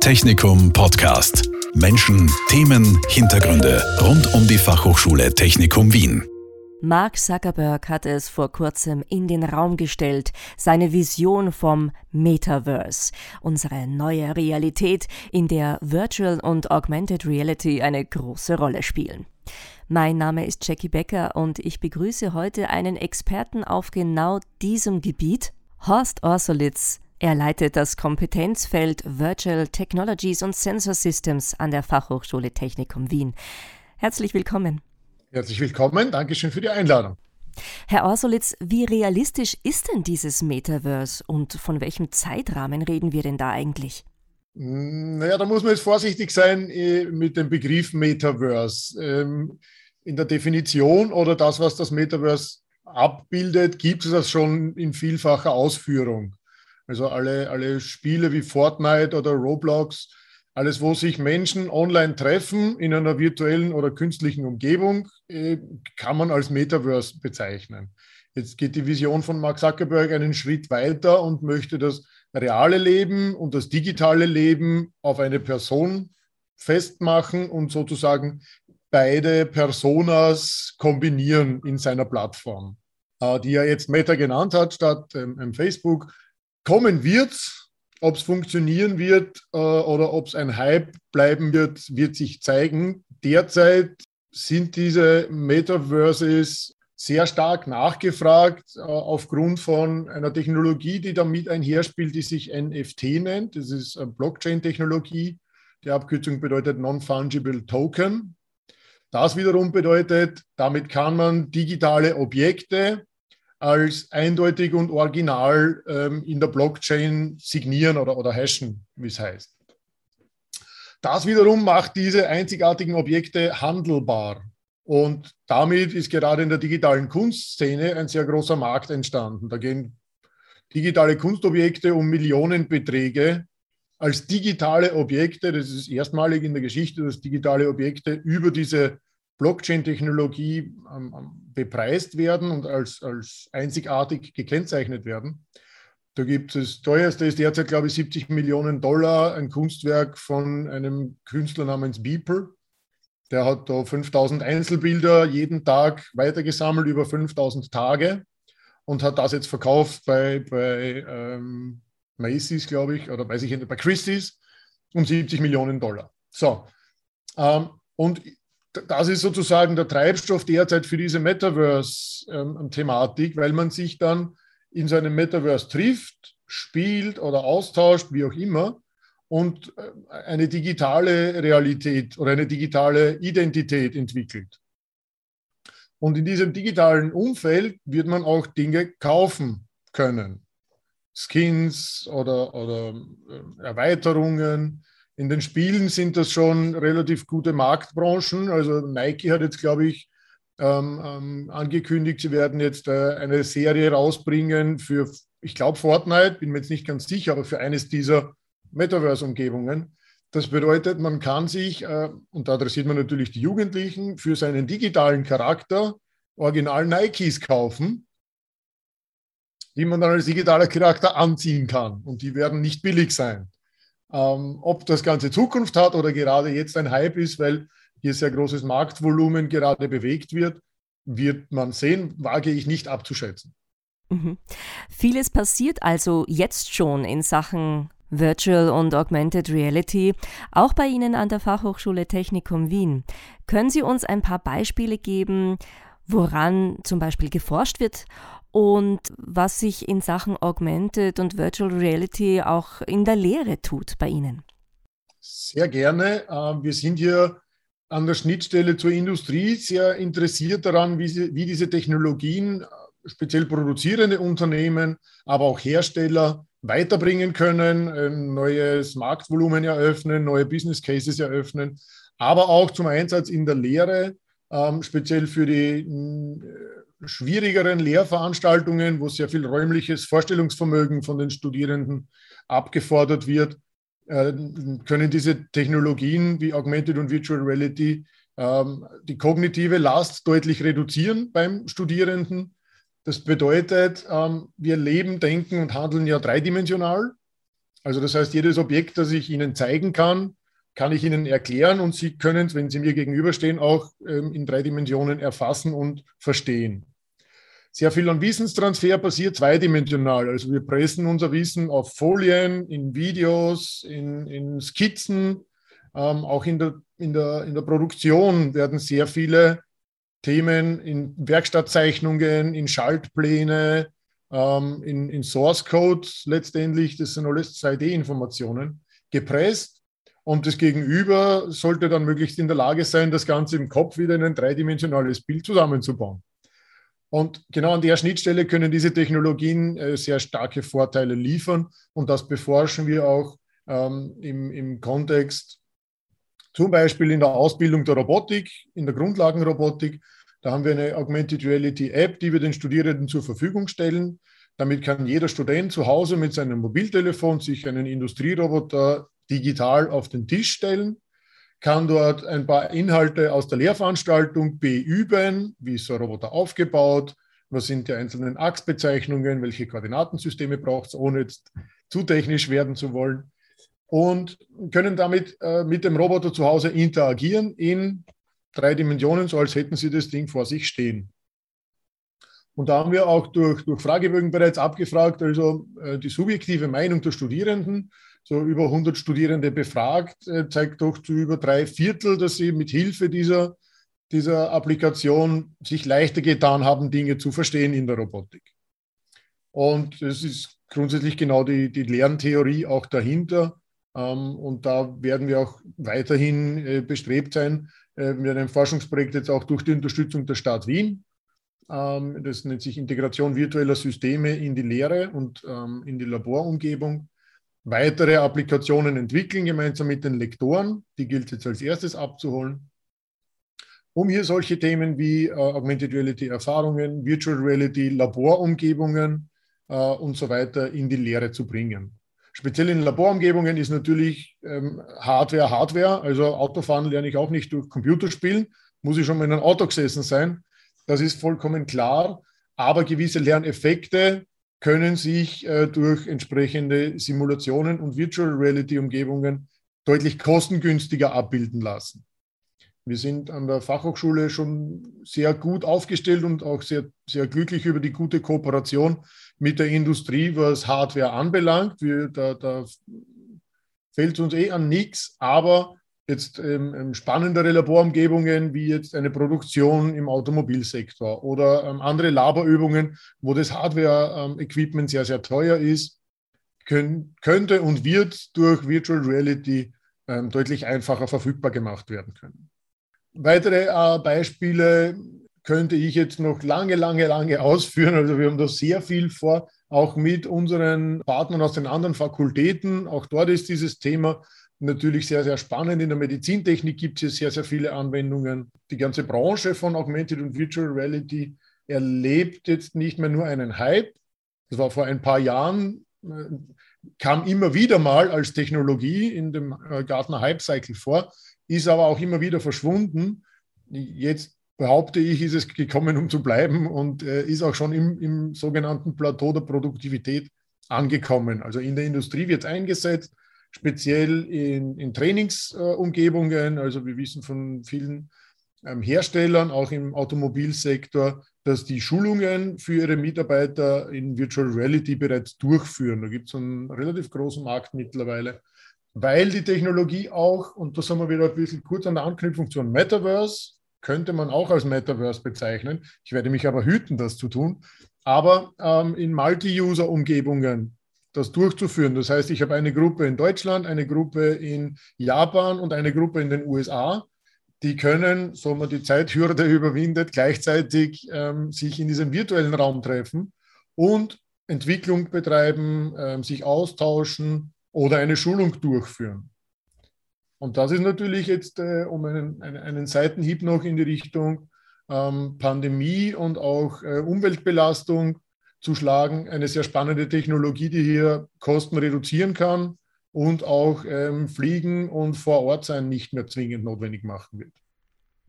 Technikum Podcast. Menschen, Themen, Hintergründe rund um die Fachhochschule Technikum Wien. Mark Zuckerberg hat es vor kurzem in den Raum gestellt, seine Vision vom Metaverse, unsere neue Realität, in der Virtual und Augmented Reality eine große Rolle spielen. Mein Name ist Jackie Becker und ich begrüße heute einen Experten auf genau diesem Gebiet, Horst Orsolitz. Er leitet das Kompetenzfeld Virtual Technologies und Sensor Systems an der Fachhochschule Technikum Wien. Herzlich willkommen. Herzlich willkommen, Dankeschön für die Einladung. Herr Orsolitz, wie realistisch ist denn dieses Metaverse und von welchem Zeitrahmen reden wir denn da eigentlich? Naja, da muss man jetzt vorsichtig sein äh, mit dem Begriff Metaverse. Ähm, in der Definition oder das, was das Metaverse abbildet, gibt es das schon in vielfacher Ausführung. Also alle, alle Spiele wie Fortnite oder Roblox, alles, wo sich Menschen online treffen in einer virtuellen oder künstlichen Umgebung, äh, kann man als Metaverse bezeichnen. Jetzt geht die Vision von Mark Zuckerberg einen Schritt weiter und möchte das reale Leben und das digitale Leben auf eine Person festmachen und sozusagen beide Personas kombinieren in seiner Plattform, äh, die er jetzt Meta genannt hat, statt ähm, Facebook. Kommen wird, ob es funktionieren wird äh, oder ob es ein Hype bleiben wird, wird sich zeigen. Derzeit sind diese Metaverses sehr stark nachgefragt äh, aufgrund von einer Technologie, die damit einherspielt, die sich NFT nennt. Das ist Blockchain-Technologie. Die Abkürzung bedeutet Non-Fungible Token. Das wiederum bedeutet, damit kann man digitale Objekte als eindeutig und original ähm, in der Blockchain signieren oder, oder hashen, wie es heißt. Das wiederum macht diese einzigartigen Objekte handelbar. Und damit ist gerade in der digitalen Kunstszene ein sehr großer Markt entstanden. Da gehen digitale Kunstobjekte um Millionenbeträge als digitale Objekte, das ist erstmalig in der Geschichte, dass digitale Objekte über diese Blockchain-Technologie ähm, bepreist werden und als, als einzigartig gekennzeichnet werden. Da gibt es, das teuerste ist derzeit, glaube ich, 70 Millionen Dollar, ein Kunstwerk von einem Künstler namens Beeple. Der hat da 5000 Einzelbilder jeden Tag weitergesammelt über 5000 Tage und hat das jetzt verkauft bei, bei ähm, Macy's, glaube ich, oder weiß ich nicht, bei Christie's um 70 Millionen Dollar. So. Ähm, und das ist sozusagen der Treibstoff derzeit für diese Metaverse-Thematik, ähm, weil man sich dann in seinem Metaverse trifft, spielt oder austauscht, wie auch immer, und äh, eine digitale Realität oder eine digitale Identität entwickelt. Und in diesem digitalen Umfeld wird man auch Dinge kaufen können. Skins oder, oder äh, Erweiterungen. In den Spielen sind das schon relativ gute Marktbranchen. Also Nike hat jetzt, glaube ich, ähm, ähm, angekündigt, sie werden jetzt äh, eine Serie rausbringen für, ich glaube, Fortnite, bin mir jetzt nicht ganz sicher, aber für eines dieser Metaverse-Umgebungen. Das bedeutet, man kann sich, äh, und da adressiert man natürlich die Jugendlichen, für seinen digitalen Charakter original Nikes kaufen die man dann als digitaler Charakter anziehen kann. Und die werden nicht billig sein. Ähm, ob das Ganze Zukunft hat oder gerade jetzt ein Hype ist, weil hier sehr großes Marktvolumen gerade bewegt wird, wird man sehen, wage ich nicht abzuschätzen. Mhm. Vieles passiert also jetzt schon in Sachen Virtual und Augmented Reality, auch bei Ihnen an der Fachhochschule Technikum Wien. Können Sie uns ein paar Beispiele geben, woran zum Beispiel geforscht wird und was sich in Sachen Augmented und Virtual Reality auch in der Lehre tut bei Ihnen. Sehr gerne. Ähm, wir sind hier an der Schnittstelle zur Industrie sehr interessiert daran, wie, wie diese Technologien, speziell produzierende Unternehmen, aber auch Hersteller weiterbringen können, ein neues Marktvolumen eröffnen, neue Business Cases eröffnen, aber auch zum Einsatz in der Lehre, ähm, speziell für die schwierigeren Lehrveranstaltungen, wo sehr viel räumliches Vorstellungsvermögen von den Studierenden abgefordert wird, äh, können diese Technologien wie Augmented und Virtual Reality ähm, die kognitive Last deutlich reduzieren beim Studierenden. Das bedeutet, ähm, wir leben, denken und handeln ja dreidimensional. Also das heißt, jedes Objekt, das ich Ihnen zeigen kann, kann ich Ihnen erklären und Sie können es, wenn Sie mir gegenüberstehen, auch ähm, in drei Dimensionen erfassen und verstehen. Sehr viel an Wissenstransfer passiert zweidimensional. Also wir pressen unser Wissen auf Folien, in Videos, in, in Skizzen. Ähm, auch in der, in, der, in der Produktion werden sehr viele Themen in Werkstattzeichnungen, in Schaltpläne, ähm, in, in Source Code letztendlich, das sind alles 2D-Informationen, gepresst. Und das Gegenüber sollte dann möglichst in der Lage sein, das Ganze im Kopf wieder in ein dreidimensionales Bild zusammenzubauen. Und genau an der Schnittstelle können diese Technologien äh, sehr starke Vorteile liefern. Und das beforschen wir auch ähm, im, im Kontext zum Beispiel in der Ausbildung der Robotik, in der Grundlagenrobotik. Da haben wir eine Augmented Reality App, die wir den Studierenden zur Verfügung stellen. Damit kann jeder Student zu Hause mit seinem Mobiltelefon sich einen Industrieroboter digital auf den Tisch stellen, kann dort ein paar Inhalte aus der Lehrveranstaltung beüben, wie ist so ein Roboter aufgebaut, was sind die einzelnen Achsbezeichnungen, welche Koordinatensysteme braucht es, ohne jetzt zu technisch werden zu wollen und können damit äh, mit dem Roboter zu Hause interagieren in drei Dimensionen, so als hätten sie das Ding vor sich stehen. Und da haben wir auch durch, durch Fragebögen bereits abgefragt, also äh, die subjektive Meinung der Studierenden, so über 100 Studierende befragt, äh, zeigt doch zu über drei Viertel, dass sie mit Hilfe dieser, dieser Applikation sich leichter getan haben, Dinge zu verstehen in der Robotik. Und es ist grundsätzlich genau die, die Lerntheorie auch dahinter. Ähm, und da werden wir auch weiterhin äh, bestrebt sein, äh, mit einem Forschungsprojekt jetzt auch durch die Unterstützung der Stadt Wien. Ähm, das nennt sich Integration virtueller Systeme in die Lehre und ähm, in die Laborumgebung. Weitere Applikationen entwickeln gemeinsam mit den Lektoren. Die gilt jetzt als erstes abzuholen um hier solche Themen wie äh, Augmented Reality Erfahrungen, Virtual Reality Laborumgebungen äh, und so weiter in die Lehre zu bringen. Speziell in Laborumgebungen ist natürlich ähm, Hardware Hardware. Also Autofahren lerne ich auch nicht durch Computerspielen, muss ich schon mal in einem Auto gesessen sein. Das ist vollkommen klar. Aber gewisse Lerneffekte können sich äh, durch entsprechende Simulationen und Virtual Reality Umgebungen deutlich kostengünstiger abbilden lassen. Wir sind an der Fachhochschule schon sehr gut aufgestellt und auch sehr, sehr glücklich über die gute Kooperation mit der Industrie, was Hardware anbelangt. Wir, da, da fällt uns eh an nichts, aber jetzt ähm, ähm, spannendere Laborumgebungen wie jetzt eine Produktion im Automobilsektor oder ähm, andere Laborübungen, wo das Hardware-Equipment ähm, sehr, sehr teuer ist, können, könnte und wird durch Virtual Reality ähm, deutlich einfacher verfügbar gemacht werden können. Weitere äh, Beispiele könnte ich jetzt noch lange, lange, lange ausführen. Also wir haben da sehr viel vor, auch mit unseren Partnern aus den anderen Fakultäten. Auch dort ist dieses Thema natürlich sehr, sehr spannend. In der Medizintechnik gibt es sehr, sehr viele Anwendungen. Die ganze Branche von Augmented und Virtual Reality erlebt jetzt nicht mehr nur einen Hype. Das war vor ein paar Jahren, äh, kam immer wieder mal als Technologie in dem äh, Gartner Hype Cycle vor, ist aber auch immer wieder verschwunden. Jetzt behaupte ich, ist es gekommen, um zu bleiben und äh, ist auch schon im, im, sogenannten Plateau der Produktivität angekommen. Also in der Industrie wird es eingesetzt, speziell in, in Trainingsumgebungen. Äh, also wir wissen von vielen ähm, Herstellern, auch im Automobilsektor, dass die Schulungen für ihre Mitarbeiter in Virtual Reality bereits durchführen. Da gibt es einen relativ großen Markt mittlerweile, weil die Technologie auch, und da sind wir wieder ein bisschen kurz an der Anknüpfung zum Metaverse, könnte man auch als Metaverse bezeichnen. Ich werde mich aber hüten, das zu tun. Aber ähm, in Multi-User-Umgebungen das durchzuführen. Das heißt, ich habe eine Gruppe in Deutschland, eine Gruppe in Japan und eine Gruppe in den USA. Die können, so man die Zeithürde überwindet, gleichzeitig ähm, sich in diesem virtuellen Raum treffen und Entwicklung betreiben, ähm, sich austauschen oder eine Schulung durchführen. Und das ist natürlich jetzt, äh, um einen, einen, einen, Seitenhieb noch in die Richtung ähm, Pandemie und auch äh, Umweltbelastung zu schlagen, eine sehr spannende Technologie, die hier Kosten reduzieren kann und auch ähm, Fliegen und vor Ort sein nicht mehr zwingend notwendig machen wird.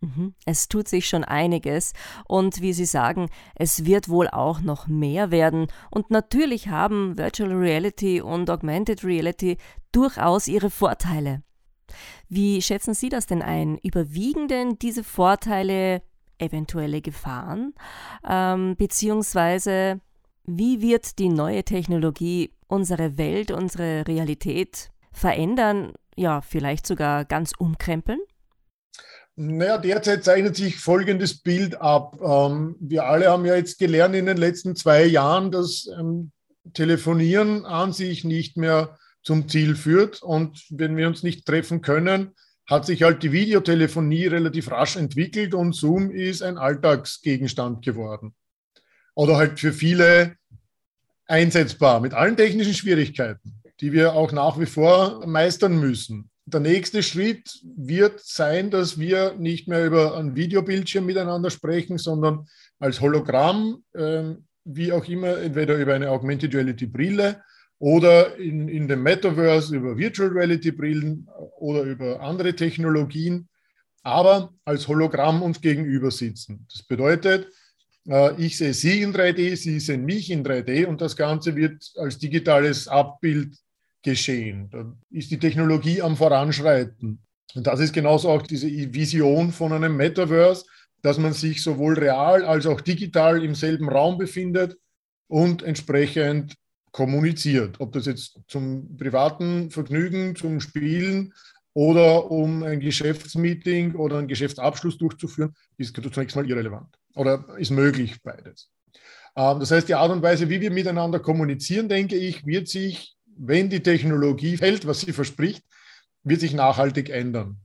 Mhm. Es tut sich schon einiges und wie Sie sagen, es wird wohl auch noch mehr werden und natürlich haben Virtual Reality und Augmented Reality durchaus ihre Vorteile. Wie schätzen Sie das denn ein? Überwiegen denn diese Vorteile eventuelle Gefahren? Ähm, beziehungsweise wie wird die neue Technologie unsere Welt, unsere Realität verändern, ja, vielleicht sogar ganz umkrempeln? Naja, derzeit zeichnet sich folgendes Bild ab. Ähm, wir alle haben ja jetzt gelernt in den letzten zwei Jahren, dass ähm, Telefonieren an sich nicht mehr zum Ziel führt. Und wenn wir uns nicht treffen können, hat sich halt die Videotelefonie relativ rasch entwickelt und Zoom ist ein Alltagsgegenstand geworden. Oder halt für viele einsetzbar mit allen technischen Schwierigkeiten, die wir auch nach wie vor meistern müssen der nächste Schritt wird sein, dass wir nicht mehr über ein Videobildschirm miteinander sprechen, sondern als Hologramm, äh, wie auch immer, entweder über eine Augmented Reality Brille oder in, in dem Metaverse über Virtual Reality Brillen oder über andere Technologien, aber als Hologramm uns gegenüber sitzen. Das bedeutet, ich sehe Sie in 3D, Sie sehen mich in 3D und das Ganze wird als digitales Abbild geschehen. Da ist die Technologie am Voranschreiten. Und das ist genauso auch diese Vision von einem Metaverse, dass man sich sowohl real als auch digital im selben Raum befindet und entsprechend kommuniziert. Ob das jetzt zum privaten Vergnügen, zum Spielen oder um ein Geschäftsmeeting oder einen Geschäftsabschluss durchzuführen, ist zunächst mal irrelevant oder ist möglich beides. Ähm, das heißt, die Art und Weise, wie wir miteinander kommunizieren, denke ich, wird sich wenn die Technologie hält, was sie verspricht, wird sich nachhaltig ändern.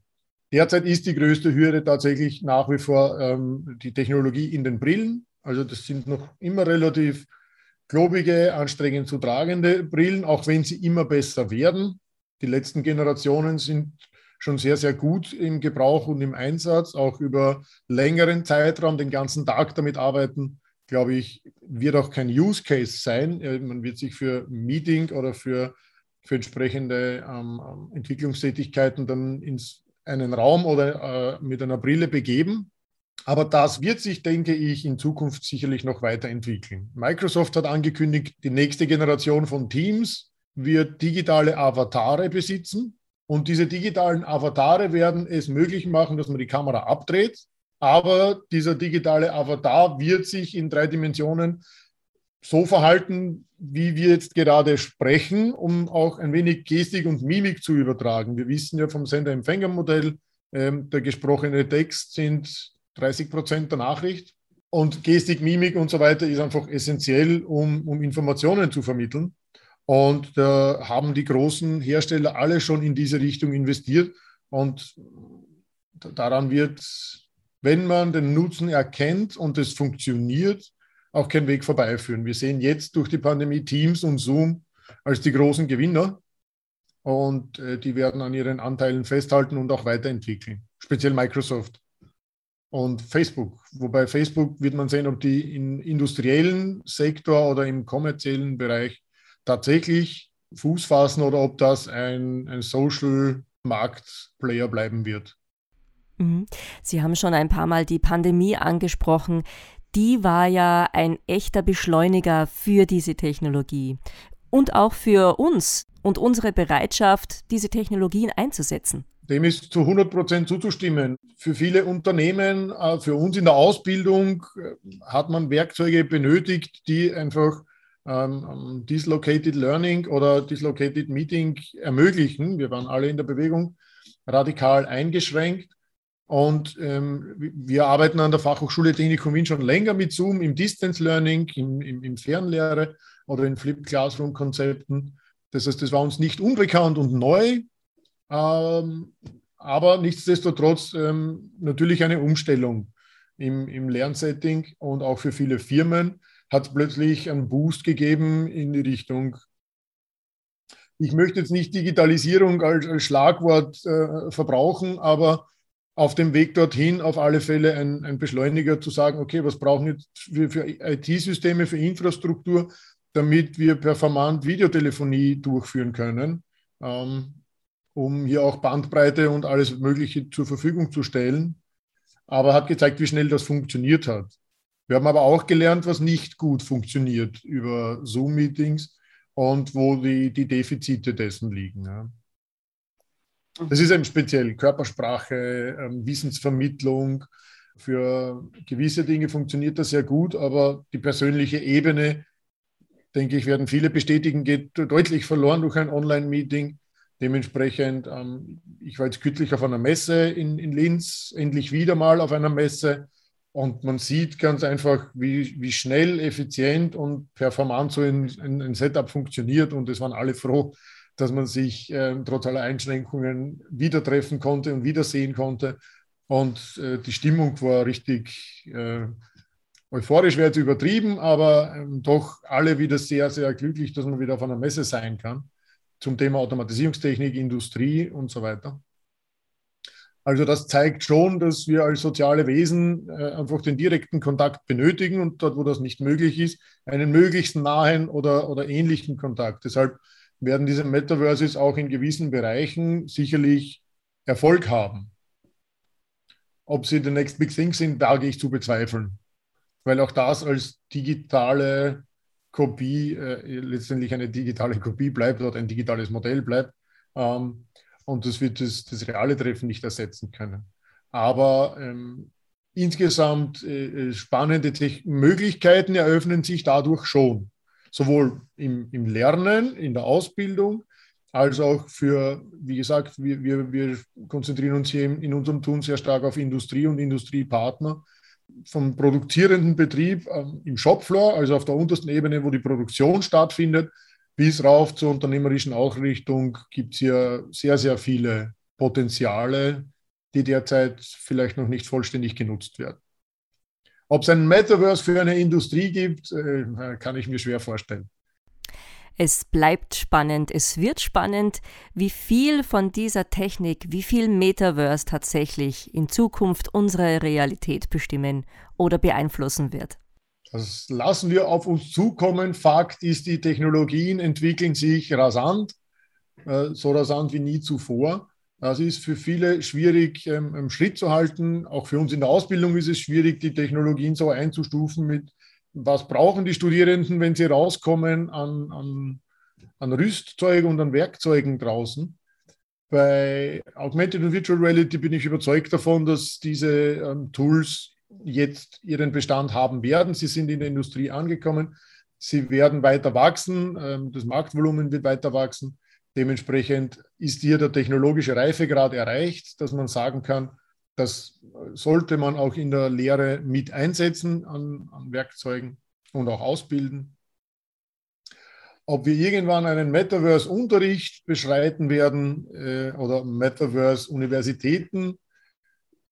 Derzeit ist die größte Hürde tatsächlich nach wie vor ähm, die Technologie in den Brillen. Also das sind noch immer relativ klobige, anstrengend zu tragende Brillen, auch wenn sie immer besser werden. Die letzten Generationen sind schon sehr, sehr gut im Gebrauch und im Einsatz, auch über längeren Zeitraum den ganzen Tag damit arbeiten glaube ich, wird auch kein Use Case sein. Man wird sich für Meeting oder für, für entsprechende ähm, ähm, Entwicklungstätigkeiten dann in einen Raum oder äh, mit einer Brille begeben. Aber das wird sich, denke ich, in Zukunft sicherlich noch weiterentwickeln. Microsoft hat angekündigt, die nächste Generation von Teams wird digitale Avatare besitzen. Und diese digitalen Avatare werden es möglich machen, dass man die Kamera abdreht aber dieser digitale Avatar wird sich in drei Dimensionen so verhalten, wie wir jetzt gerade sprechen, um auch ein wenig Gestik und Mimik zu übertragen. Wir wissen ja vom Sender-Empfänger-Modell, ähm, der gesprochene Text sind 30 Prozent der Nachricht. Und Gestik, Mimik und so weiter ist einfach essentiell, um, um Informationen zu vermitteln. Und da haben die großen Hersteller alle schon in diese Richtung investiert. Und daran wird wenn man den Nutzen erkennt und es funktioniert, auch kein Weg vorbeiführen. Wir sehen jetzt durch die Pandemie Teams und Zoom als die großen Gewinner und äh, die werden an ihren Anteilen festhalten und auch weiterentwickeln, speziell Microsoft und Facebook. Wobei Facebook wird man sehen, ob die im industriellen Sektor oder im kommerziellen Bereich tatsächlich Fuß fassen oder ob das ein, ein Social-Markt-Player bleiben wird. Mhm. Sie haben schon ein paar Mal die Pandemie angesprochen. Die war ja ein echter Beschleuniger für diese Technologie und auch für uns und unsere Bereitschaft, diese Technologien einzusetzen. Dem ist zu 100 Prozent zuzustimmen. Für viele Unternehmen, äh, für uns in der Ausbildung, äh, hat man Werkzeuge benötigt, die einfach ähm, Dislocated Learning oder Dislocated Meeting ermöglichen. Wir waren alle in der Bewegung radikal eingeschränkt. Und ähm, wir arbeiten an der Fachhochschule Technikum Wien schon länger mit Zoom im Distance Learning, im, im, im Fernlehre oder in Flipped Classroom Konzepten. Das heißt, das war uns nicht unbekannt und neu, ähm, aber nichtsdestotrotz ähm, natürlich eine Umstellung im, im Lernsetting und auch für viele Firmen hat es plötzlich einen Boost gegeben in die Richtung. Ich möchte jetzt nicht Digitalisierung als, als Schlagwort äh, verbrauchen, aber auf dem Weg dorthin auf alle Fälle ein, ein Beschleuniger zu sagen, okay, was brauchen wir jetzt für, für IT-Systeme, für Infrastruktur, damit wir performant Videotelefonie durchführen können, ähm, um hier auch Bandbreite und alles Mögliche zur Verfügung zu stellen. aber hat gezeigt, wie schnell das funktioniert hat. Wir haben aber auch gelernt, was nicht gut funktioniert über Zoom-Meetings und wo die, die Defizite dessen liegen. Ja. Das ist eben speziell Körpersprache, ähm, Wissensvermittlung. Für gewisse Dinge funktioniert das sehr gut, aber die persönliche Ebene, denke ich, werden viele bestätigen, geht deutlich verloren durch ein Online-Meeting. Dementsprechend, ähm, ich war jetzt kürzlich auf einer Messe in, in Linz, endlich wieder mal auf einer Messe. Und man sieht ganz einfach, wie, wie schnell, effizient und performant so ein, ein, ein Setup funktioniert. Und es waren alle froh, dass man sich äh, trotz aller Einschränkungen wieder treffen konnte und wiedersehen konnte. Und äh, die Stimmung war richtig äh, euphorisch, wäre jetzt übertrieben, aber ähm, doch alle wieder sehr, sehr glücklich, dass man wieder auf einer Messe sein kann zum Thema Automatisierungstechnik, Industrie und so weiter. Also das zeigt schon, dass wir als soziale Wesen äh, einfach den direkten Kontakt benötigen und dort, wo das nicht möglich ist, einen möglichst nahen oder, oder ähnlichen Kontakt. Deshalb werden diese Metaverses auch in gewissen Bereichen sicherlich Erfolg haben. Ob sie the next big thing sind, wage ich zu bezweifeln. Weil auch das als digitale Kopie äh, letztendlich eine digitale Kopie bleibt oder ein digitales Modell bleibt. Ähm, und das wird das, das, reale Treffen nicht ersetzen können. Aber ähm, insgesamt äh, spannende Te Möglichkeiten eröffnen sich dadurch schon. Sowohl im, im, Lernen, in der Ausbildung, als auch für, wie gesagt, wir, wir, wir konzentrieren uns hier in, in unserem Tun sehr stark auf Industrie und Industriepartner vom produzierenden Betrieb ähm, im Shopfloor, also auf der untersten Ebene, wo die Produktion stattfindet, bis rauf zur unternehmerischen Ausrichtung gibt es hier sehr, sehr viele Potenziale, die derzeit vielleicht noch nicht vollständig genutzt werden. Ob es ein Metaverse für eine Industrie gibt, äh, kann ich mir schwer vorstellen. Es bleibt spannend, es wird spannend, wie viel von dieser Technik, wie viel Metaverse tatsächlich in Zukunft unsere Realität bestimmen oder beeinflussen wird. Das lassen wir auf uns zukommen. Fakt ist, die Technologien entwickeln sich rasant, äh, so rasant wie nie zuvor. Das ist für viele schwierig, ähm, Schritt zu halten. Auch für uns in der Ausbildung ist es schwierig, die Technologien so einzustufen mit was brauchen die Studierenden, wenn sie rauskommen an, an, an Rüstzeug und an Werkzeugen draußen. Bei Augmented und Virtual Reality bin ich überzeugt davon, dass diese ähm, Tools jetzt ihren Bestand haben werden. Sie sind in der Industrie angekommen. Sie werden weiter wachsen. Ähm, das Marktvolumen wird weiter wachsen. Dementsprechend ist hier der technologische Reifegrad erreicht, dass man sagen kann, das sollte man auch in der Lehre mit einsetzen an, an Werkzeugen und auch ausbilden. Ob wir irgendwann einen Metaverse-Unterricht beschreiten werden äh, oder Metaverse-Universitäten,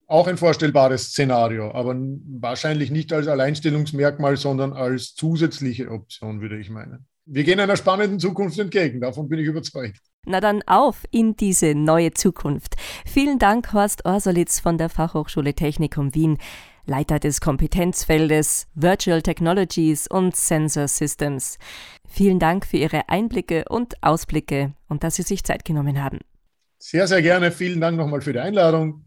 auch ein vorstellbares Szenario, aber wahrscheinlich nicht als Alleinstellungsmerkmal, sondern als zusätzliche Option, würde ich meinen. Wir gehen einer spannenden Zukunft entgegen, davon bin ich überzeugt. Na dann auf in diese neue Zukunft. Vielen Dank, Horst Orsolitz von der Fachhochschule Technikum Wien, Leiter des Kompetenzfeldes Virtual Technologies und Sensor Systems. Vielen Dank für Ihre Einblicke und Ausblicke und dass Sie sich Zeit genommen haben. Sehr, sehr gerne. Vielen Dank nochmal für die Einladung.